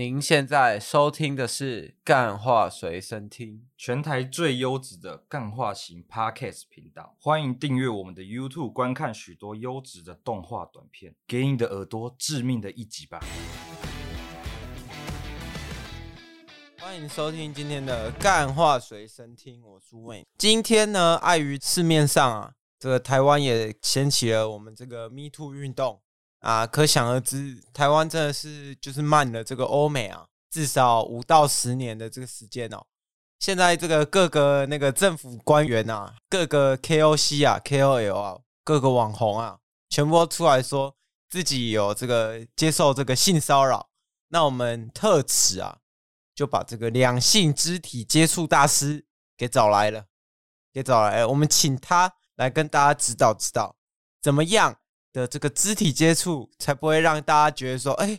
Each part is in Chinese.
您现在收听的是《干话随身听》，全台最优质的干话型 Podcast 频道。欢迎订阅我们的 YouTube，观看许多优质的动画短片，给你的耳朵致命的一击吧！欢迎收听今天的《干话随身听》，我是魏。今天呢，碍于市面上啊，这个台湾也掀起了我们这个 Me Too 运动。啊，可想而知，台湾真的是就是慢了这个欧美啊，至少五到十年的这个时间哦。现在这个各个那个政府官员啊，各个 KOC 啊、KOL 啊、各个网红啊，全部都出来说自己有这个接受这个性骚扰。那我们特此啊，就把这个两性肢体接触大师给找来了，给找来，我们请他来跟大家指导指导，怎么样的这个肢体接触，才不会让大家觉得说，哎，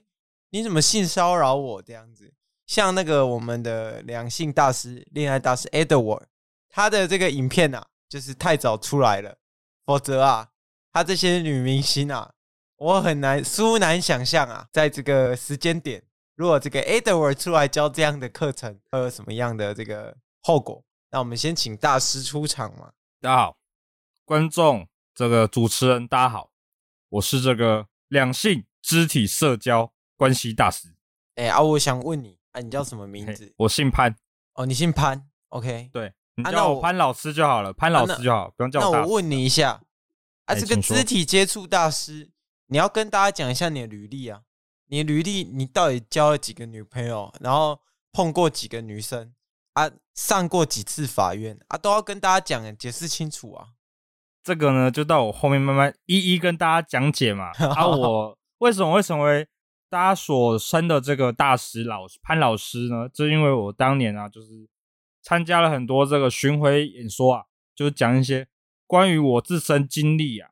你怎么性骚扰我这样子？像那个我们的两性大师、恋爱大师 Edward，他的这个影片啊，就是太早出来了，否则啊，他这些女明星啊，我很难殊难想象啊，在这个时间点，如果这个 Edward 出来教这样的课程，会有什么样的这个后果？那我们先请大师出场嘛。大家好，观众，这个主持人，大家好。我是这个两性肢体社交关系大师。哎、欸、啊，我想问你啊，你叫什么名字？我姓潘。哦，你姓潘？OK，对，你叫我潘老师就好了，啊、潘老师就好，不用叫我。那我问你一下，啊，这个肢体接触大师，你要跟大家讲一下你的履历啊。你的履历，你到底交了几个女朋友？然后碰过几个女生？啊，上过几次法院？啊，都要跟大家讲，解释清楚啊。这个呢，就到我后面慢慢一一跟大家讲解嘛。啊，我为什么会成为大家所称的这个大师老师潘老师呢？就因为我当年啊，就是参加了很多这个巡回演说啊，就是讲一些关于我自身经历啊，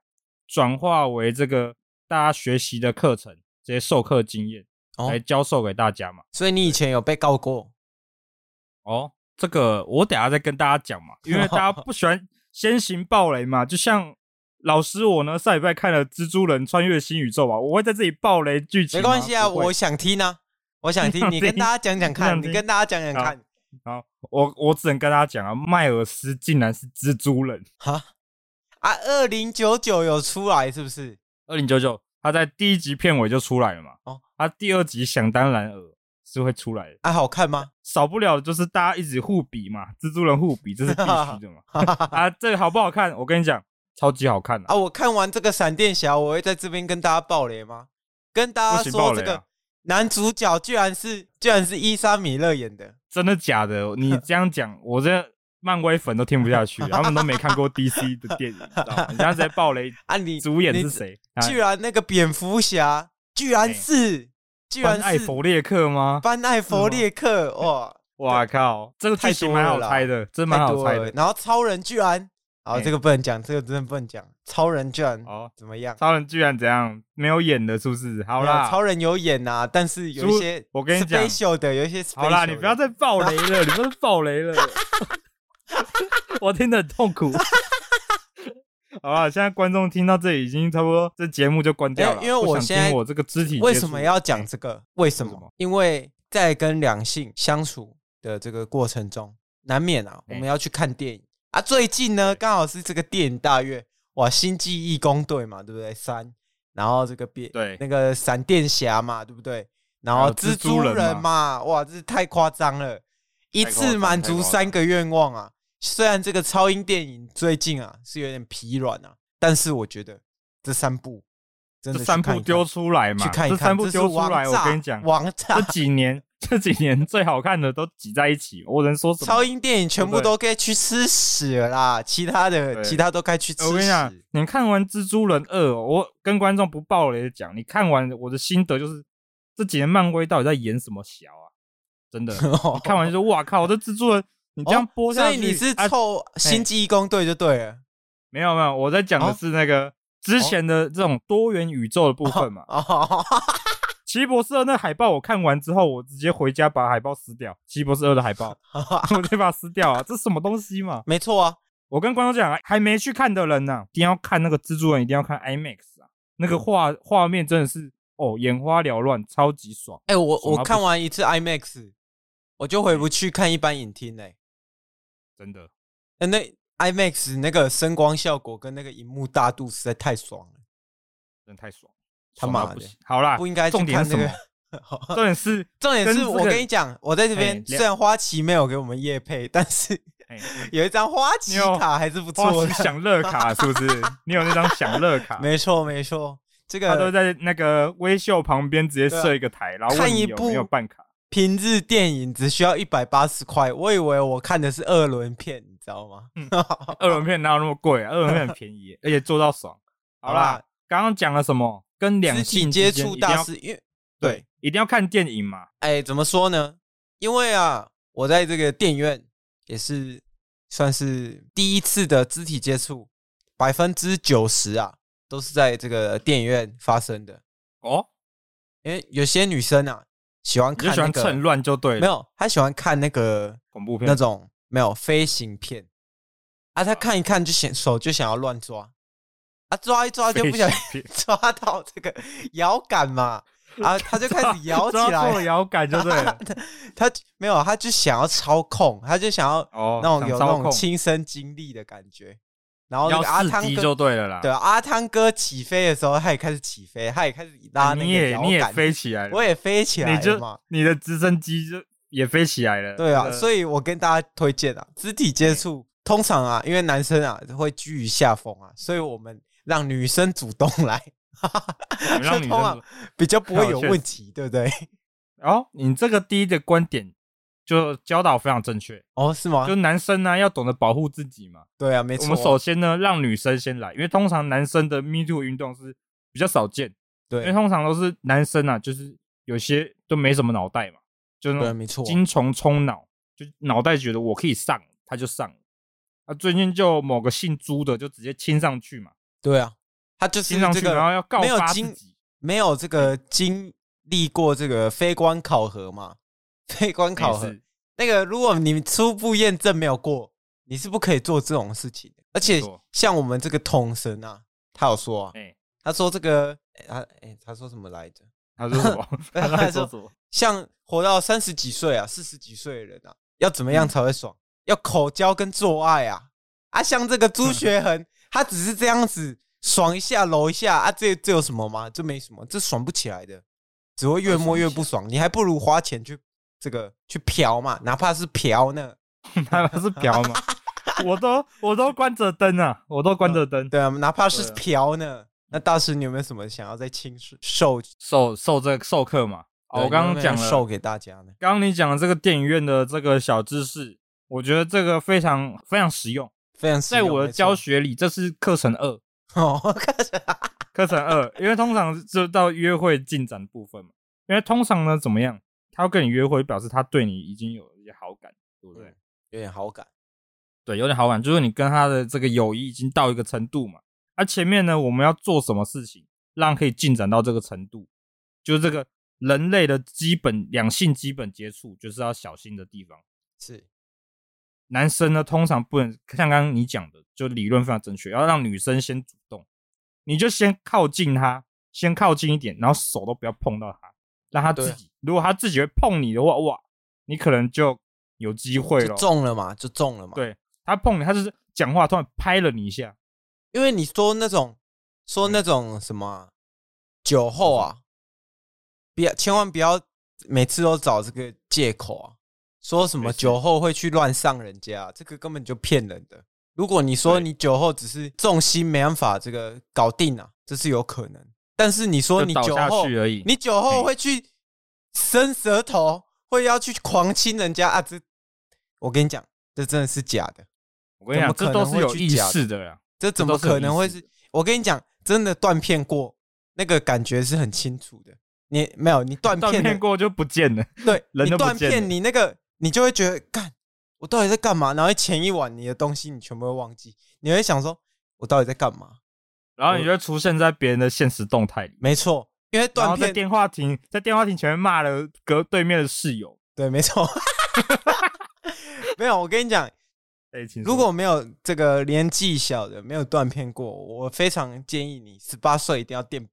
转化为这个大家学习的课程，这些授课经验来教授给大家嘛。所以你以前有被告过？哦，这个我等下再跟大家讲嘛，因为大家不喜欢。先行暴雷嘛，就像老师我呢，上礼拜看了《蜘蛛人穿越新宇宙》嘛，我会在这里暴雷剧情。没关系啊，我想听呢、啊，我 想听，你跟大家讲讲看，你跟大家讲讲看。好，我我只能跟大家讲啊，迈尔斯竟然是蜘蛛人 哈啊！二零九九有出来是不是？二零九九，他在第一集片尾就出来了嘛。哦，他第二集想当然尔。是会出来的，还、啊、好看吗？少不了的就是大家一直互比嘛，蜘蛛人互比，这是必须的嘛。啊，这个好不好看？我跟你讲，超级好看啊！我看完这个闪电侠，我会在这边跟大家爆雷吗？跟大家说，这个男主角居然是居然是伊莎米勒演的，真的假的？你 这样讲，我这漫威粉都听不下去，他们都没看过 DC 的电影，你知道吗？你现在在爆雷啊？你主演是谁？居然那个蝙蝠侠，居然是。居然是班艾佛列克吗？班艾佛列克，哇 哇靠！这个剧情蛮好猜的，真蛮好猜的。然后超人居然，啊，这个不能讲，这个真的不能讲。超人居然哦，怎么样？超人居然怎样？没有演的，是不是？好啦，超人有演呐，但是有一些我跟你讲，special 的有一些。好啦，你不要再爆雷了，你不要爆雷了，我听得很痛苦。好了，现在观众听到这里已经差不多，这节目就关掉了。因为我现在我这个肢体为什么要讲这个？为什么？因为在跟两性相处的这个过程中，难免啊，我们要去看电影啊。最近呢，刚好是这个电影大月，哇，星际义工队嘛，对不对？三，然后这个变对那个闪电侠嘛，对不对？然后蜘蛛人嘛，哇，这是太夸张了，一次满足三个愿望啊。虽然这个超英电影最近啊是有点疲软啊，但是我觉得这三部真的这三部丢出来嘛，去看一看，这三部丢出来，我跟你讲，王炸！这几年 这几年最好看的都挤在一起，我能说什么？超英电影全部都该去吃屎了啦，其他的其他都该去吃屎。我跟你讲，你看完《蜘蛛人二》，我跟观众不爆雷的讲，你看完我的心得就是，这几年漫威到底在演什么小啊？真的，你看完就说哇靠，这蜘蛛人你这样播下去，所以你是凑星际异攻队就对了。没有没有，我在讲的是那个之前的这种多元宇宙的部分嘛。奇异博士二那海报我看完之后，我直接回家把海报撕掉。奇异博士二的海报，我直接把它撕掉啊！这什么东西嘛？没错啊，我跟观众讲，还没去看的人呢、啊，一定要看那个蜘蛛人，一定要看 IMAX 啊！那个画画面真的是哦，眼花缭乱，超级爽。哎、欸，我我看完一次 IMAX，我就回不去看一般影厅嘞、欸，真的。那 IMAX 那个声光效果跟那个荧幕大度实在太爽了，真的太爽。他妈的，好啦，不应该重点是什么？重点是重点是我跟你讲，我在这边虽然花旗没有给我们夜配，但是 有一张花旗卡还是不错的，享乐卡是不是？你有那张享乐卡？没错没错，这个他都在那个微秀旁边直接设一个台，然后看一部没有办卡。平日电影只需要一百八十块，我以为我看的是二轮片，你知道吗？二轮片哪有那么贵啊？二轮片很便宜，而且做到爽。好啦，刚刚讲了什么？跟两性接触大师，因为对，一定要看电影嘛。哎，怎么说呢？因为啊，我在这个电影院也是算是第一次的肢体接触，百分之九十啊都是在这个电影院发生的哦。因为有些女生啊喜欢看，喜欢趁乱就对了，没有，他喜欢看那个恐怖片，那种没有飞行片。啊，他看一看就想手就想要乱抓。啊，抓一抓就不小心 抓到这个摇杆嘛，啊，他就开始摇起来，摇杆就对了。他没有，他就想要操控，他就想要那种有那种亲身经历的感觉。然后那个阿汤哥就对了啦。对，阿汤哥起飞的时候，他也开始起飞，他也开始拉那个你也你也飞起来了，我也飞起来了你就，你的直升机就也飞起来了。对啊，所以我跟大家推荐啊，肢体接触通常啊，因为男生啊会居于下风啊，所以我们。让女生主动来，哈哈让女生比较不会有问题，对不对？哦，你这个第一的观点就教导非常正确哦，是吗？就男生呢要懂得保护自己嘛。对啊，没错。我们首先呢让女生先来，因为通常男生的 Me Too 运动是比较少见，对，因为通常都是男生啊，就是有些都没什么脑袋嘛，就那种没错，精虫充脑，就脑袋觉得我可以上，他就上了。啊，最近就某个姓朱的就直接亲上去嘛。对啊，他就是这个没有经没有这个经历过这个非官考核嘛？飞官考核那个，如果你初步验证没有过，你是不可以做这种事情的。而且像我们这个统神啊，他有说啊，他说这个，他哎，他说什么来着？他说什么？他说什么？像活到三十几岁啊、四十几岁的人啊，要怎么样才会爽？要口交跟做爱啊！啊，像这个朱学恒。他只是这样子爽一下，揉一下啊，这这有什么吗？这没什么，这爽不起来的，只会越摸越不爽。你还不如花钱去这个去嫖嘛，哪怕是嫖呢，哪怕是嫖嘛，我都我都关着灯啊，我都关着灯。对啊，哪怕是嫖呢。那大师，你有没有什么想要再亲授授授这个授课嘛？我刚刚讲了授给大家呢。刚刚你讲的这个电影院的这个小知识，我觉得这个非常非常实用。非常在我的教学里，这是课程二哦，课程课程二，因为通常就到约会进展部分嘛。因为通常呢，怎么样？他要跟你约会，表示他对你已经有一些好感，对不对？有点好感，对，有点好感，就是你跟他的这个友谊已经到一个程度嘛。而前面呢，我们要做什么事情，让可以进展到这个程度？就是这个人类的基本两性基本接触，就是要小心的地方是。男生呢，通常不能像刚刚你讲的，就理论非常正确，要让女生先主动，你就先靠近他，先靠近一点，然后手都不要碰到他，让他自己。啊、如果他自己会碰你的话，哇，你可能就有机会了，中了嘛，就中了嘛。对，他碰你，他就是讲话突然拍了你一下，因为你说那种说那种什么酒后啊，不要千万不要每次都找这个借口啊。说什么酒后会去乱上人家，这个根本就骗人的。如果你说你酒后只是重心没办法这个搞定啊，这是有可能。但是你说你酒后而已，你酒后会去伸舌头，会要去狂亲人家啊？这我跟你讲，这真的是假的。我跟你讲，这都是有意识的呀。这怎么可能会是？我跟你讲，真的断片过，那个感觉是很清楚的。你没有你断片片过就不见了，对，人你断片，你那个你就会觉得，干，我到底在干嘛？然后前一晚你的东西你全部会忘记，你会想说，我到底在干嘛？然后你就会出现在别人的现实动态里，没错，因为断片在电话亭，在电话亭前面骂了隔对面的室友。对，没错，没有，我跟你讲。如果没有这个年纪小的，没有断片过，我非常建议你十八岁一定要电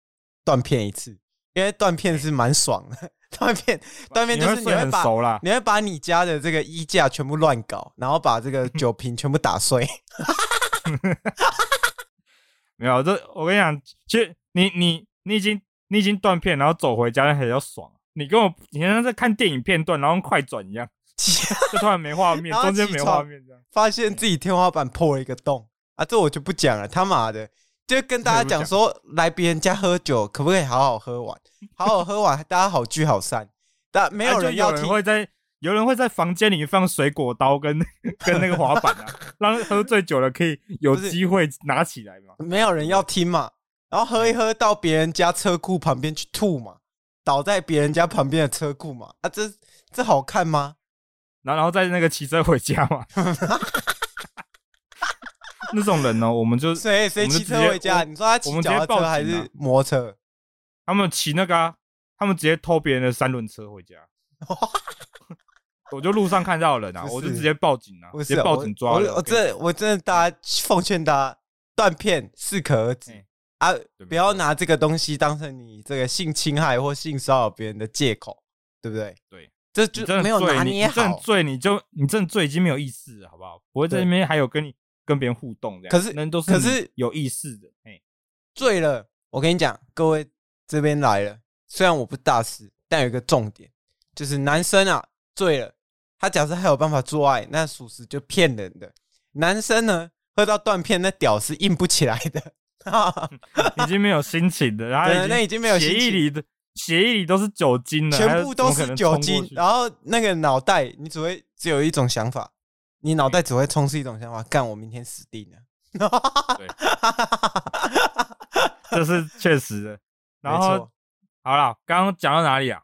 断片一次，因为断片是蛮爽的。断片，断片就是你你会把你会把你家的这个衣架全部乱搞，然后把这个酒瓶全部打碎。没有，这我跟你讲，其实你你你已经你已经断片，然后走回家那还要爽。你跟我你像在看电影片段，然后快转一样，就突然没画面，中间没画面这样。发现自己天花板破了一个洞啊！这我就不讲了，他妈的，就跟大家讲说，来别人家喝酒可不可以好好喝完，好好喝完，大家好聚好散。但没有人要听啊有人，会在有人会在房间里放水果刀跟 跟那个滑板啊，让喝醉酒了可以有机会拿起来嘛。没有人要听嘛。然后喝一喝到别人家车库旁边去吐嘛，倒在别人家旁边的车库嘛。啊，这这好看吗？然后然后在那个骑车回家嘛。那种人呢，我们就谁谁骑车回家？你说他骑脚踏车还是摩托车？他们骑那个啊，他们直接偷别人的三轮车回家。我就路上看到人啊，我就直接报警啊，直接报警抓人。我这我真的大家奉劝大家，断片适可而止啊，不要拿这个东西当成你这个性侵害或性骚扰别人的借口，对不对？对，这就没有拿捏好。你真醉，你就你真醉已经没有意识了，好不好？不会在那边还有跟你。跟别人互动这样，可是人都是可是有意识的，哎，醉了。我跟你讲，各位这边来了，虽然我不大师，但有一个重点，就是男生啊醉了，他假设还有办法做爱，那属实就骗人的。男生呢，喝到断片，那屌是硬不起来的，已经没有心情的，然后 那已经没有血液里的血液里都是酒精了，全部都是酒精，然后那个脑袋你只会只有一种想法。你脑袋只会充斥一种想法，干我明天死定了。对，这是确实的。然后，好了，刚刚讲到哪里啊？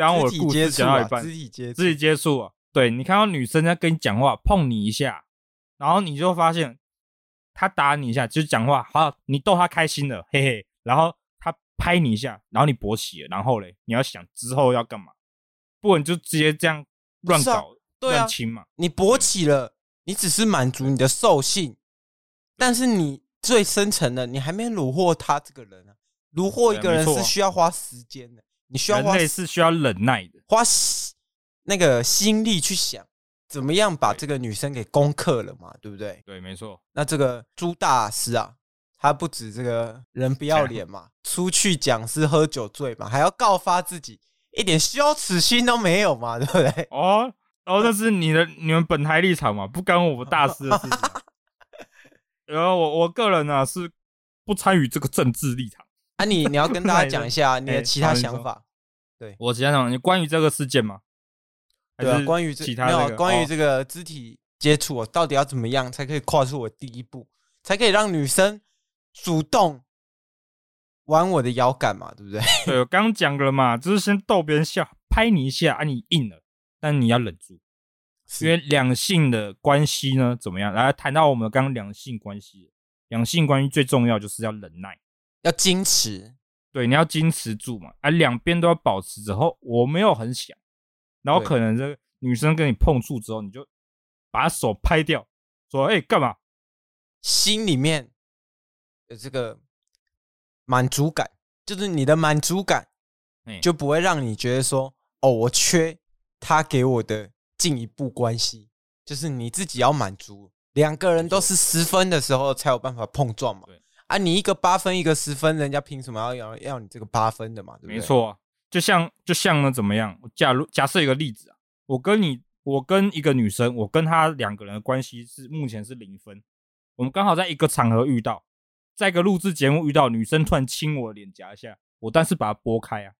讲我的故事讲到一半，肢体接触，肢体接触啊。对，你看到女生在跟你讲话，碰你一下，然后你就发现她打你一下，就是讲话，好，你逗她开心了，嘿嘿。然后她拍你一下，然后你勃起了，然后嘞，你要想之后要干嘛？不然你就直接这样乱搞。对啊，嘛，你勃起了，你只是满足你的兽性，但是你最深层的，你还没虏获他这个人啊。虏获一个人是需要花时间的，你需要花人类是需要忍耐的，花那个心力去想怎么样把这个女生给攻克了嘛，对不对？对，没错。那这个朱大师啊，他不止这个人不要脸嘛，出去讲是喝酒醉嘛，还要告发自己，一点羞耻心都没有嘛，对不对？哦。哦，那是你的你们本台立场嘛，不干我们大师的事情。然后我我个人呢、啊、是不参与这个政治立场。啊你，你你要跟大家讲一下 你的其他想法。对，我其他想法，你关于这个事件吗？对啊，关于这其他没有关于这个肢体接触，我到底要怎么样才可以跨出我第一步，才可以让女生主动玩我的腰杆嘛？对不对？对，我刚讲了嘛，就是先逗别人笑，拍你一下，啊，你硬了。但你要忍住，因为两性的关系呢，怎么样？来谈到我们刚刚两性关系，两性关系最重要就是要忍耐，要矜持。对，你要矜持住嘛，啊，两边都要保持着。后我没有很想，然后可能这个女生跟你碰触之后，你就把手拍掉，说：“哎，干嘛？”心里面有这个满足感，就是你的满足感，就不会让你觉得说：“哦，我缺。”他给我的进一步关系，就是你自己要满足，两个人都是十分的时候才有办法碰撞嘛。对啊，你一个八分，一个十分，人家凭什么要要要你这个八分的嘛？对不对？没错，就像就像呢，怎么样？假如假设一个例子啊，我跟你，我跟一个女生，我跟她两个人的关系是目前是零分，我们刚好在一个场合遇到，在一个录制节目遇到，女生突然亲我脸颊一下，我但是把它拨开啊，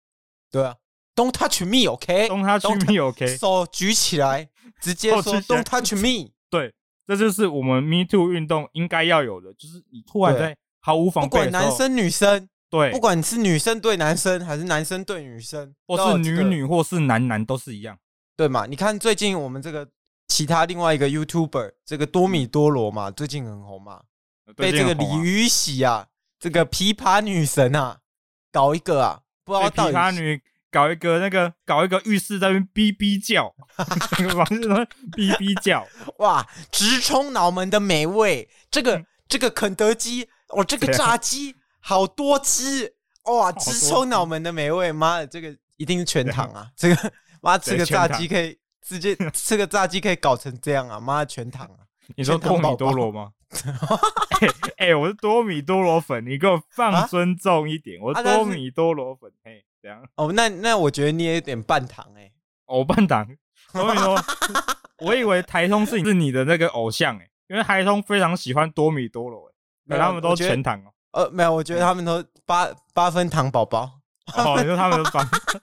对啊。Don't touch me, OK? Don't touch me, OK? 手举起来，直接说 Don't touch me。对，这就是我们 Me Too 运动应该要有的，就是你突然在毫无防备，不管男生女生，对，不管你是女生对男生，还是男生对女生，或是女女，或是男男，都是一样，对嘛？你看最近我们这个其他另外一个 YouTuber，这个多米多罗嘛，最近很红嘛，被这个李雨喜啊，这个琵琶女神啊，搞一个啊，不知道到底琵琶女。搞一个那个，搞一个浴室在那边哔哔叫，那个房子哔哔叫，哇，直冲脑门的美味，这个这个肯德基，哦，这个炸鸡好多汁，哇，直冲脑门的美味，妈的，这个一定是全糖啊，这个妈吃个炸鸡可以直接 吃个炸鸡可以搞成这样啊，妈的全糖啊，你说多米多罗吗？哎、欸欸，我是多米多罗粉，你给我放尊重一点，啊、我是多米多罗粉，嘿。这样。哦，那那我觉得你也有点半糖哎、欸，哦半糖，所以说，我以为台通是你是你的那个偶像哎、欸，因为台通非常喜欢多米多罗哎、欸，他们都全糖哦，呃没有，我觉得他们都八八分糖宝宝，哦，你说他们都八分，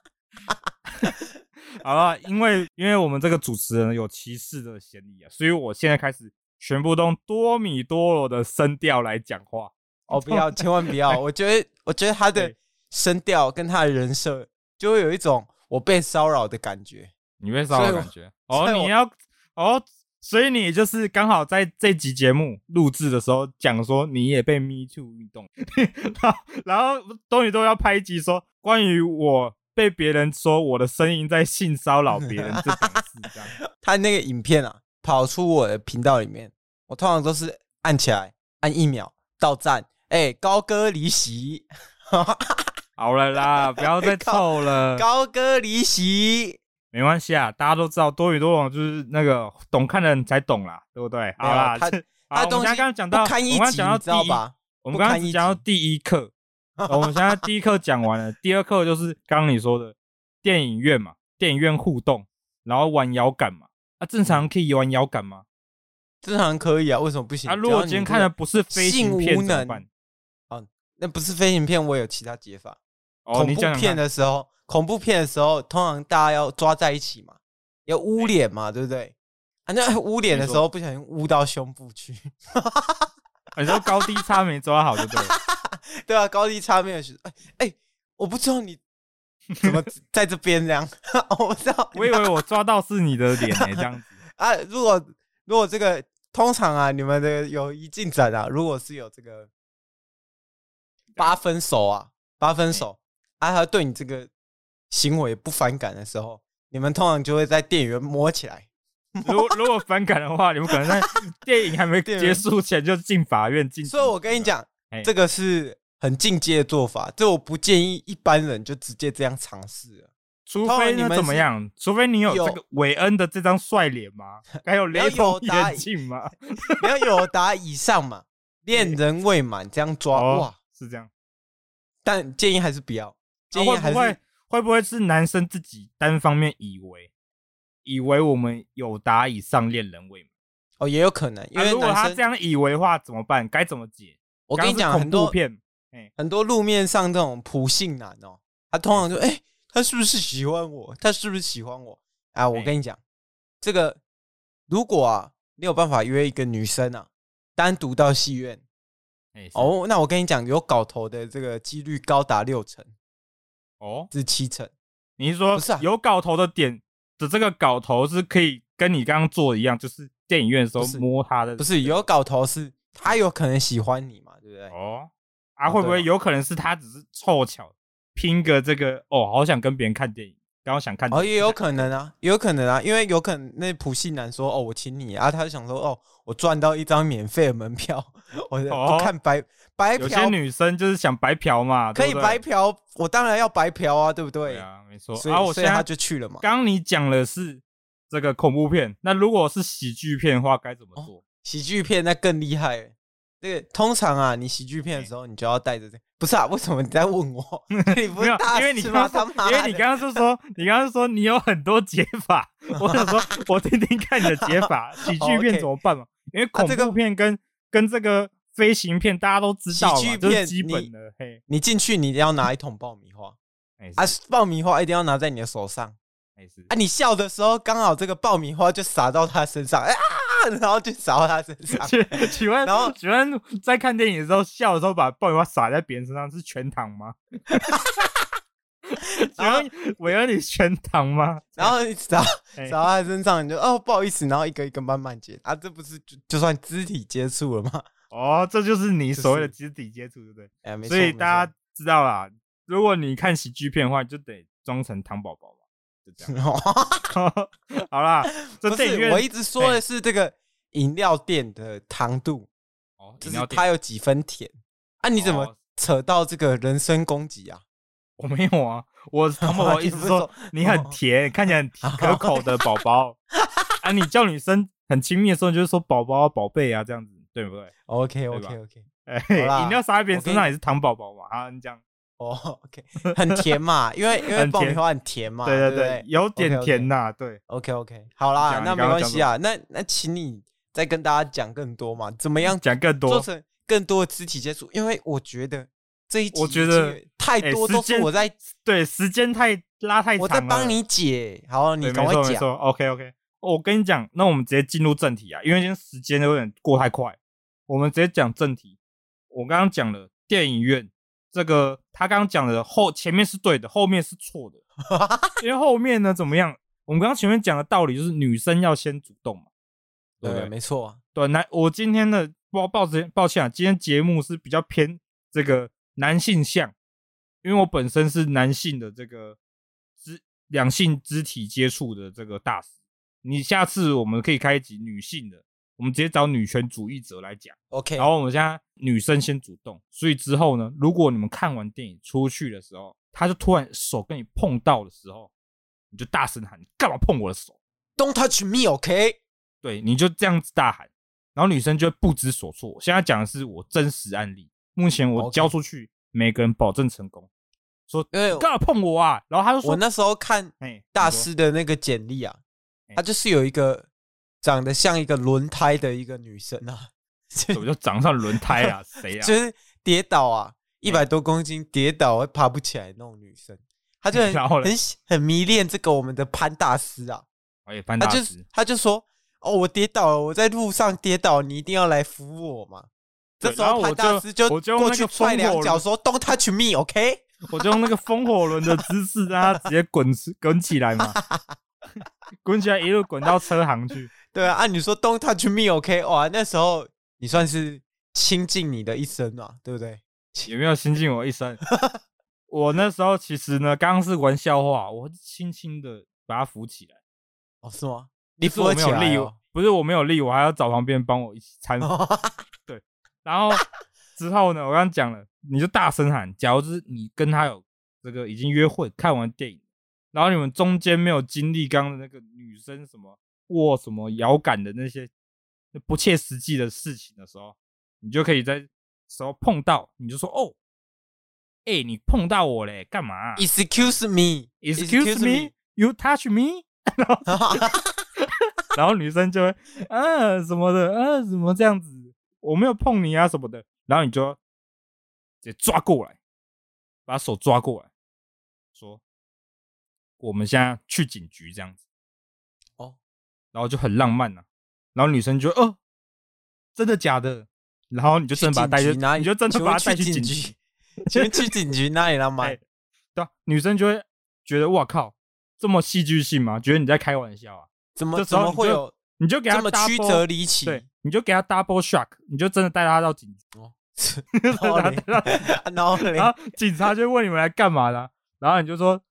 好了，因为因为我们这个主持人有歧视的嫌疑啊，所以我现在开始全部都用多米多罗的声调来讲话，哦不要，千万不要，我觉得我觉得他的。声调跟他的人设，就会有一种我被骚扰的感觉。你被骚扰的感觉？哦，你要哦，所以你就是刚好在这集节目录制的时候讲说你也被 Me Too 运动，然后然后东宇都要拍一集说关于我被别人说我的声音在性骚扰别人这档事这样。他那个影片啊，跑出我的频道里面，我通常都是按起来按一秒到站，哎、欸，高歌离席。好了啦，不要再 凑了。高歌离席，没关系啊，大家都知道多语多罗就是那个懂看的人才懂啦，对不对？好啦，他他东西刚刚讲到，我们刚刚讲到第一，我们刚刚讲到第一课，我们现在第一课讲完了，第二课就是刚刚你说的电影院嘛，电影院互动，然后玩摇杆嘛，啊，正常可以玩摇杆吗？正常可以啊，为什么不行？啊，如果今天看的不是飞行片怎么办？哦，那不是飞行片，我有其他解法。哦、恐怖片的时候，恐怖片的时候，通常大家要抓在一起嘛，要捂脸嘛，对不对？啊，那 捂脸的时候不小心捂到胸部去，你说高低差没抓好，对不对？对啊，高低差没有学。哎哎，我不知道你怎么 在这边这样，我不知道，我以为我抓到是你的脸呢，这样子啊。如果如果这个通常啊，你们的友谊进展啊，如果是有这个八分熟啊，八分熟。啊，他对你这个行为不反感的时候，你们通常就会在电影院摸起来。如果如果反感的话，你们可能在 电影还没结束前就进法院进。所以我跟你讲，这个是很进阶的做法，这我不建议一般人就直接这样尝试。除非你们怎么样？除非你有这个韦恩的这张帅脸吗？还有雷朋眼镜吗？你要有达以上嘛？恋人未满这样抓哇，是这样。但建议还是不要。会不会会不会是男生自己单方面以为以为我们有达以上恋人未满？哦，也有可能，因为如果他这样以为的话怎么办？该怎么解？我跟你讲，很多片，哎很多路面上这种普信男哦，他通常就哎，他是不是喜欢我？他是不是喜欢我？啊，我跟你讲，这个如果啊，你有办法约一个女生啊，单独到戏院，哦，那我跟你讲，有搞头的这个几率高达六成。哦，是七成。你是说不是有搞头的点的这个搞头是可以跟你刚刚做的一样，就是电影院的时候摸他的？不是有搞头是他有可能喜欢你嘛，对不对？哦，啊，会不会有可能是他只是凑巧拼个这个？哦，好想跟别人看电影，刚刚想看。哦，也有可能啊，也有可能啊，因为有可能那普信男说哦，我请你啊，他就想说哦，我赚到一张免费的门票，我不看白。白嫖，有些女生就是想白嫖嘛，可以白嫖，我当然要白嫖啊，对不对？对啊，没错。所以，啊、我现在他就去了嘛。刚你讲的是这个恐怖片，那如果是喜剧片的话，该怎么做？哦、喜剧片那更厉害、欸。这个通常啊，你喜剧片的时候，你就要带着这个。不是啊？为什么你在问我？你不是大师吗？因为你刚刚是说，你刚刚说你有很多解法，我想说，我听听看你的解法。喜剧片怎么办嘛？因为恐怖片跟、跟这个。飞行片大家都知道，喜剧片基本的。嘿，你进去你一定要拿一桶爆米花，啊，爆米花一定要拿在你的手上。啊，你笑的时候刚好这个爆米花就洒到他身上，啊，然后就洒到他身 上。请请问，然后请问在看电影的时候笑的时候，把爆米花洒在别人身上是全糖吗？然后我要，你全糖吗？然后你洒哎洒到他身上，你就哦不好意思，然后一个一个慢慢接啊，这不是就就算肢体接触了吗？哦，这就是你所谓的肢体接触，对不对？哎，没错所以大家知道啦，如果你看喜剧片的话，就得装成糖宝宝嘛，就这样。好啦，这不电影院是我一直说的是这个饮料店的糖度，哦，就是它有几分甜啊？你怎么哦扯到这个人身攻击啊？我没有啊，我糖宝宝意思是说你很甜，看起来很可口的宝 宝啊。你叫女生很亲密的时候，就是说宝宝啊、宝贝啊这样子，对不对？OK 对 OK 吧 OK，哎，好啦饮料洒在别人身上也是糖宝宝嘛？啊，你这样，哦 OK，很甜嘛，因为 因为很甜爆米花很甜嘛，对对不对对，有点甜呐，对。OK OK，好啦，那没关系啊，那那请你再跟大家讲更多嘛，怎么样讲更多，做成更多的肢体接触？因为我觉得这一集我觉得太哎多都是我在对，时间太拉太长了。我在帮你解，好，你对，赶快讲。，OK OK。我跟你讲，那我们直接进入正题啊，因为今天时间有点过太快，我们直接讲正题。我刚刚讲了电影院这个，他刚刚讲的后前面是对的，后面是错的，因为后面呢怎么样？我们刚刚前面讲的道理就是女生要先主动嘛，对不对，对？没错啊。对，那，我今天的抱抱歉抱歉啊，今天节目是比较偏这个男性向，因为我本身是男性的这个肢两性肢体接触的这个大师。你下次我们可以开一集女性的，我们直接找女权主义者来讲。OK，然后我们现在女生先主动，所以之后呢，如果你们看完电影出去的时候，他就突然手跟你碰到的时候，你就大声喊：“你干嘛碰我的手？” Don't touch me，OK？对，你就这样子大喊，然后女生就会不知所措。现在讲的是我真实案例，目前我交出去，每个人保证成功。说因为干嘛碰我啊？然后他就说：“我那时候看哎，大师的那个简历啊，哎他就是有一个长得像一个轮胎的一个女生啊，怎么就长上轮胎啊？谁啊？就是跌倒啊，一百多公斤跌倒会爬不起来那种女生，她就很 很很迷恋这个我们的潘大师啊，哎，潘他就大师，他就说哦，我跌倒了，我在路上跌倒，你一定要来扶我嘛。这时候我潘大师就我就用过去那个踹两脚，说 “Don't touch me”，OK？我就用那个风火轮的姿势让他直接滚滚起来嘛，滚起来一路滚到车行去。对啊，按你说 “Don't touch me”，OK？哇，那时候你算是倾尽你的一生啊，对不对？有没有亲近我一生？我那时候其实呢，刚刚是玩笑话，我轻轻的把他扶起来。哦，是吗？你扶起来没有力，哦？不是我没有力，我还要找旁边人帮我一起搀扶。然后之后呢，我刚刚讲了，你就大声喊。假如是你跟他有这个已经约会，看完电影，然后你们中间没有经历刚刚的那个女生什么握什么摇杆的那些不切实际的事情的时候，你就可以在时候碰到，你就说哦，哎、你碰到我嘞，干嘛、Excuse me, Excuse me, you touch me，然后 然后女生就会啊什么的啊什么这样子，我没有碰你啊什么的，然后你就直接抓过来，把手抓过来，说我们现在去警局这样子，哦，然后就很浪漫呐、啊，然后女生就哦真的假的，然后你就真的把她带去？你就真的把她带去警局，先去警局那里浪漫哎？对啊，女生就会觉得哇靠，这么戏剧性吗？觉得你在开玩笑啊？怎么怎么会有你就给他这么曲折离奇？对，你就给他 double shock，你就真的带他到警局，哦，然然后警察就问你们来干嘛的啊、然后你就说，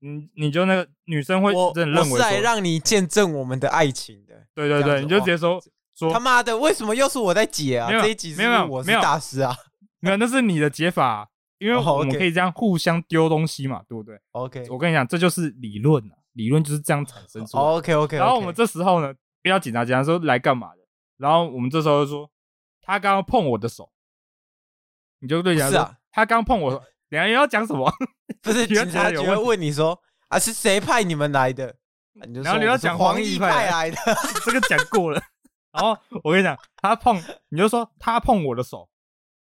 你你就那个女生会我真的认为我是来，让你见证我们的爱情的。对对对，你就直接说说他妈的，为什么又是我在解啊？没有这一集是没有我是没有大师啊。没有，那是你的解法啊、因为哦我们可以这样互相丢东西嘛，对不对？OK 我跟你讲，这就是理论啊，理论就是这样产生出来的。OK OK，然后我们这时候呢，不要警察，警察说来干嘛的？然后我们这时候就说，他刚刚碰我的手，你就对警察说，是啊他刚碰我的手，等下你要讲什么？不是警察局会问你说啊，是谁派你们来的？啊你就然后你要讲黄黄奕奕派来的。这个讲过了。然后我跟你讲，他碰，你就说他碰我的手，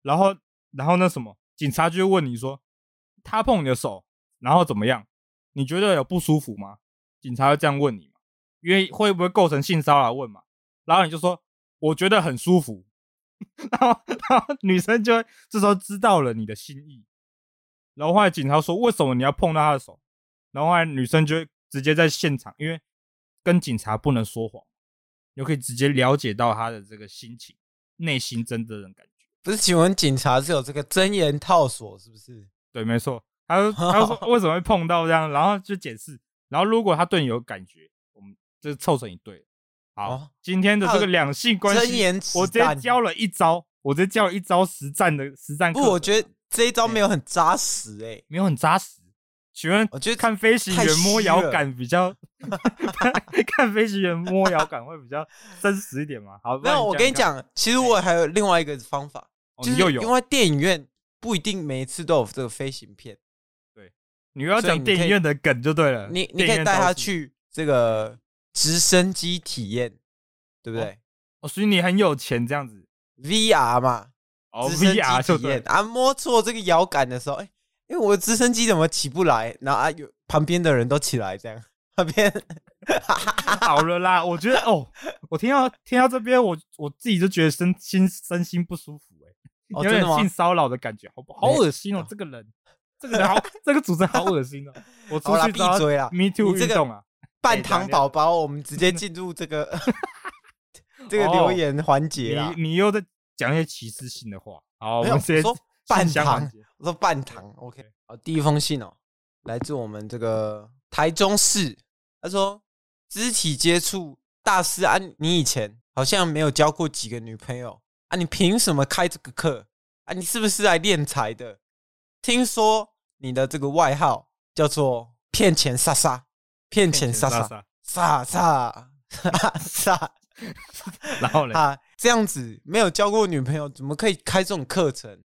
然后然后那什么，警察就会问你说，他碰你的手，然后怎么样？你觉得有不舒服吗？警察会这样问你嘛？因为会不会构成性骚扰问嘛？然后你就说我觉得很舒服，然后 然后女生就会这时候知道了你的心意，然后后来警察说为什么你要碰到他的手，然后后来女生就会直接在现场，因为跟警察不能说谎，你就可以直接了解到他的这个心情，内心真正的感觉。不是，请问警察是有这个真言套索是不是？对，没错。他说他说 为什么会碰到这样，然后就解释，然后如果他对你有感觉，就凑成一对。好，哦、今天的这个两性关系，我直接教了一招，我直接教了一招实战的实战。不，我觉得这一招没有很扎实、欸，哎，没有很扎实。请问，我觉得看飞行员摸摇杆比较，看飞行员摸摇杆会比较真实一点吗？好，没有，我跟你讲，其实我还有另外一个方法，就是因为电影院不一定每一次都有这个飞行片。对，你要讲电影院的梗就对了。你你可以带他去这个。直升机体验，对不对？哦，所以你很有钱这样子，VR 嘛，哦，VR 体验啊，摸错这个摇杆的时候，哎，因为我的直升机怎么起不来？然后啊，有旁边的人都起来，这样 旁边 好了啦。我觉得哦，我听到听到这边，我我自己就觉得身心身心不舒服，哎，有点性骚扰的感觉，好不好？好恶心哦，这个人，这个人好，这个主持人好恶心哦。我出去闭嘴啊，Me too 运动啊。半糖宝宝，我们直接进入这个 这个留言环节啊！你你又在讲一些歧视性的话。好，我们直接说半糖，我说半糖。OK，好，第一封信哦，来自我们这个台中市。他说：“肢体接触大师啊，你以前好像没有交过几个女朋友啊，你凭什么开这个课啊？你是不是来敛财的？听说你的这个外号叫做骗钱莎莎。”骗钱杀杀杀杀杀，然后呢？啊，这样子没有交过女朋友，怎么可以开这种课程？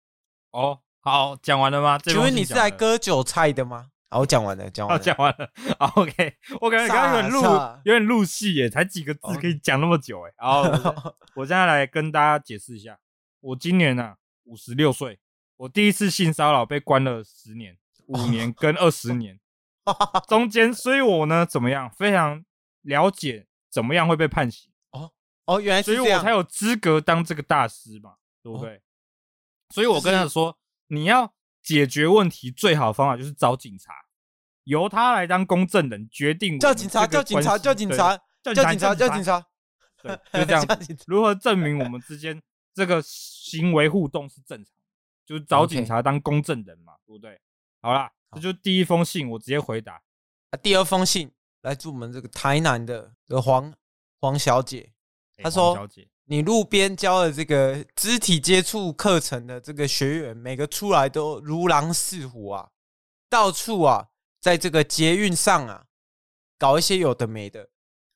哦，好，讲完了吗？请问你是来割韭菜的吗？好，我讲完了，讲完了，讲完了。OK，我感觉刚刚有点入，有点入戏耶，才几个字可以讲那么久哎。好，我现在来跟大家解释一下，我今年呢五十六岁，我第一次性骚扰被关了十年、五年跟二十年。中间，所以我呢怎么样？非常了解怎么样会被判刑哦哦，原来所以我才有资格当这个大师嘛，对不对？哦、所以我跟他说，你要解决问题最好的方法就是找警察，由他来当公证人，决定叫警察，叫警察，叫警察，叫警察，叫警察，对，就这样。如何证明我们之间这个行为互动是正常？就是找警察当公证人嘛，对不对？好啦。这就第一封信，我直接回答。啊，第二封信来自我们这个台南的的黄黄小姐，她说：“你路边教的这个肢体接触课程的这个学员，每个出来都如狼似虎啊，到处啊，在这个捷运上啊，搞一些有的没的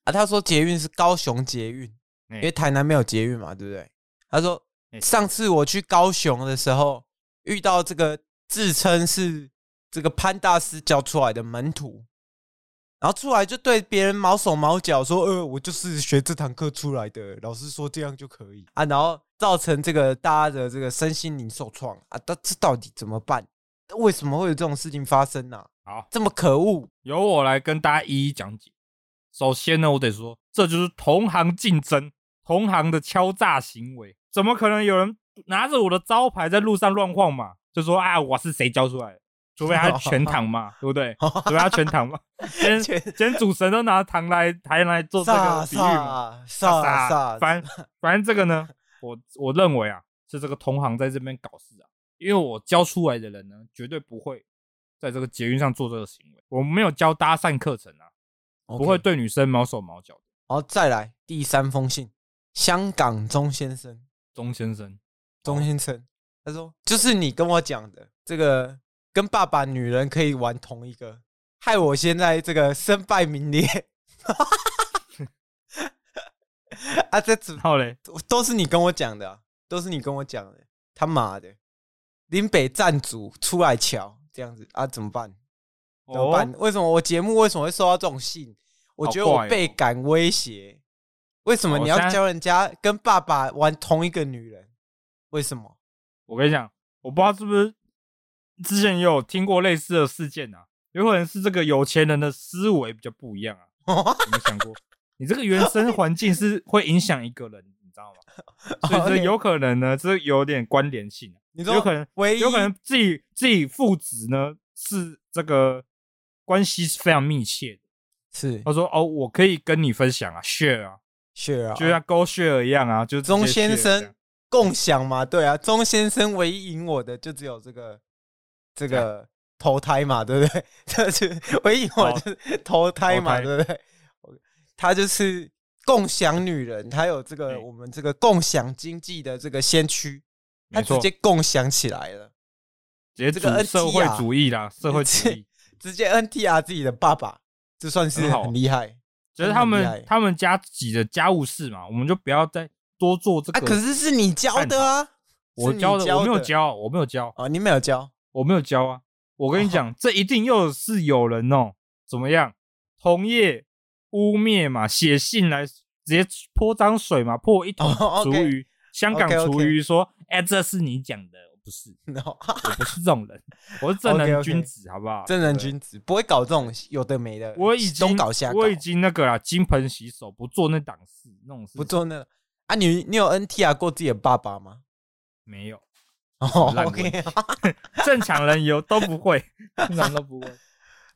啊。”她说：“捷运是高雄捷运，因为台南没有捷运嘛，对不对？”她说：“上次我去高雄的时候，遇到这个自称是。”这个潘大师教出来的门徒，然后出来就对别人毛手毛脚说：“呃，我就是学这堂课出来的，老师说这样就可以啊。”然后造成这个大家的这个身心灵受创啊！到这到底怎么办？为什么会有这种事情发生呢？好，这么可恶，由我来跟大家一一讲解。首先呢，我得说，这就是同行竞争、同行的敲诈行为。怎么可能有人拿着我的招牌在路上乱晃嘛？就说：“啊，我是谁教出来的？”除非他全糖嘛，对不对？除非他全糖嘛。今天今天主神都拿糖来还来做这个比喻嘛？傻傻，反反正这个呢，我我认为啊，是这个同行在这边搞事啊。因为我教出来的人呢，绝对不会在这个捷运上做这个行为。我们没有教搭讪课程啊，不会对女生毛手毛脚的。好，再来第三封信，香港钟先生，钟先生，钟先生，他说就是你跟我讲的这个。跟爸爸女人可以玩同一个，害我现在这个身败名裂。啊，这之后嘞，都是你跟我讲的，都是你跟我讲的。他妈的，林北站主出来瞧，这样子啊，怎么办？怎么办？为什么我节目为什么会收到这种信？我觉得我倍感威胁。为什么你要教人家跟爸爸玩同一个女人？为什么？我跟你讲，我不知道是不是。之前也有听过类似的事件啊，有可能是这个有钱人的思维比较不一样啊。有没有想过？你这个原生环境是会影响一个人，你知道吗？所以这有可能呢，这有点关联性。你说有可能，唯一有可能自己自己父子呢是这个关系是非常密切的。是，他说哦，我可以跟你分享啊，share 啊，share 啊，就像 Go Share 一样啊，就钟先生共享嘛，对啊，钟先生唯一赢我的就只有这个这个投胎嘛，对不对？这是唯一赢我就是投胎嘛，对不对？他就是共享女人，他有这个我们这个共享经济的这个先驱，他直接共享起来了，直接这个社会主义啦，社会主义，直接 NTR 自己的爸爸。这算是很厉害，就是他们他们家自己的家务事嘛，我们就不要再多做这个。可是是你教的啊，我教的，我没有教，我没有教啊，你没有教，我没有教啊。我跟你讲，这一定又是有人哦，怎么样？同业污蔑嘛，写信来直接泼脏水嘛，泼一桶厨余，香港厨余说，哎，这是你讲的。不是，no. 我不是这种人，我是正人君子，好不好？正人君子不会搞这种有的没的，我已经搞下，我已经那个了，金盆洗手，不做那档事，那种事，不做那啊。你你有 NTR 过自己的爸爸吗？没有，哦，OK，正常人有都不会，正常都不会，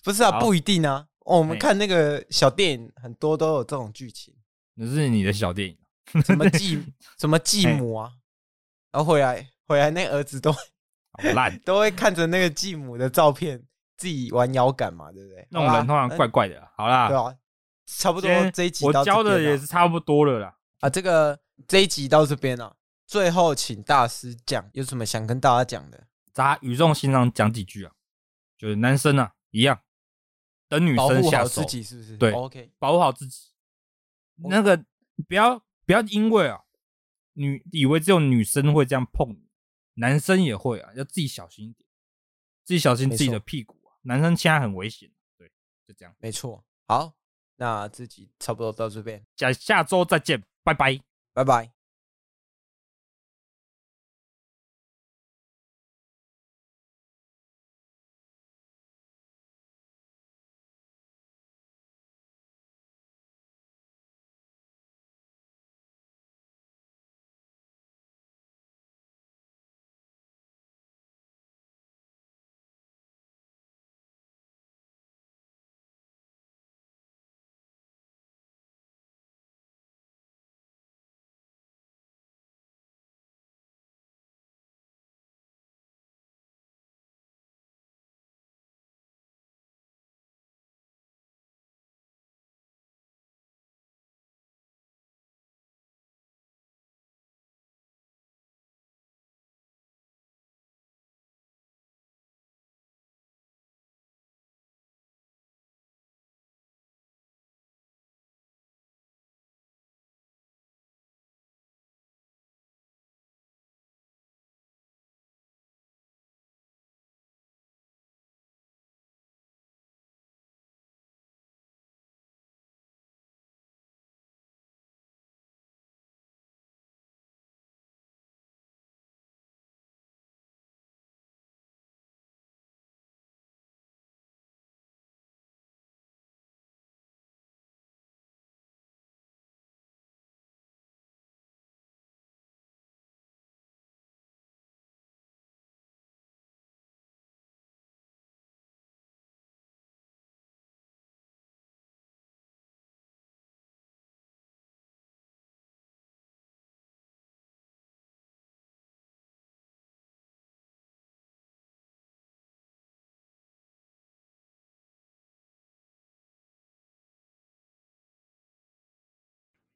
不是啊，不一定啊。我们看那个小电影，很多都有这种剧情。那是你的小电影，什么继什么继母啊，然后回来。回来，那儿子都好烂，都会看着那个继母的照片，自己玩摇杆嘛，对不对？那种人通常怪怪的。好啦，对啊，差不多这一集我教的也是差不多了啦。啊，这个这一集到这边了，最后请大师讲，有什么想跟大家讲的？大家语重心长讲几句啊，就是男生啊一样，等女生下手，自己是不是？对，OK，保护好自己。那个不要不要因为啊，女以为只有女生会这样碰你。男生也会啊，要自己小心一点，自己小心自己的屁股啊。男生现在很危险，对，就这样。没错。好，那自己差不多到这边，下下周再见，拜拜，拜拜。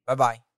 拜拜。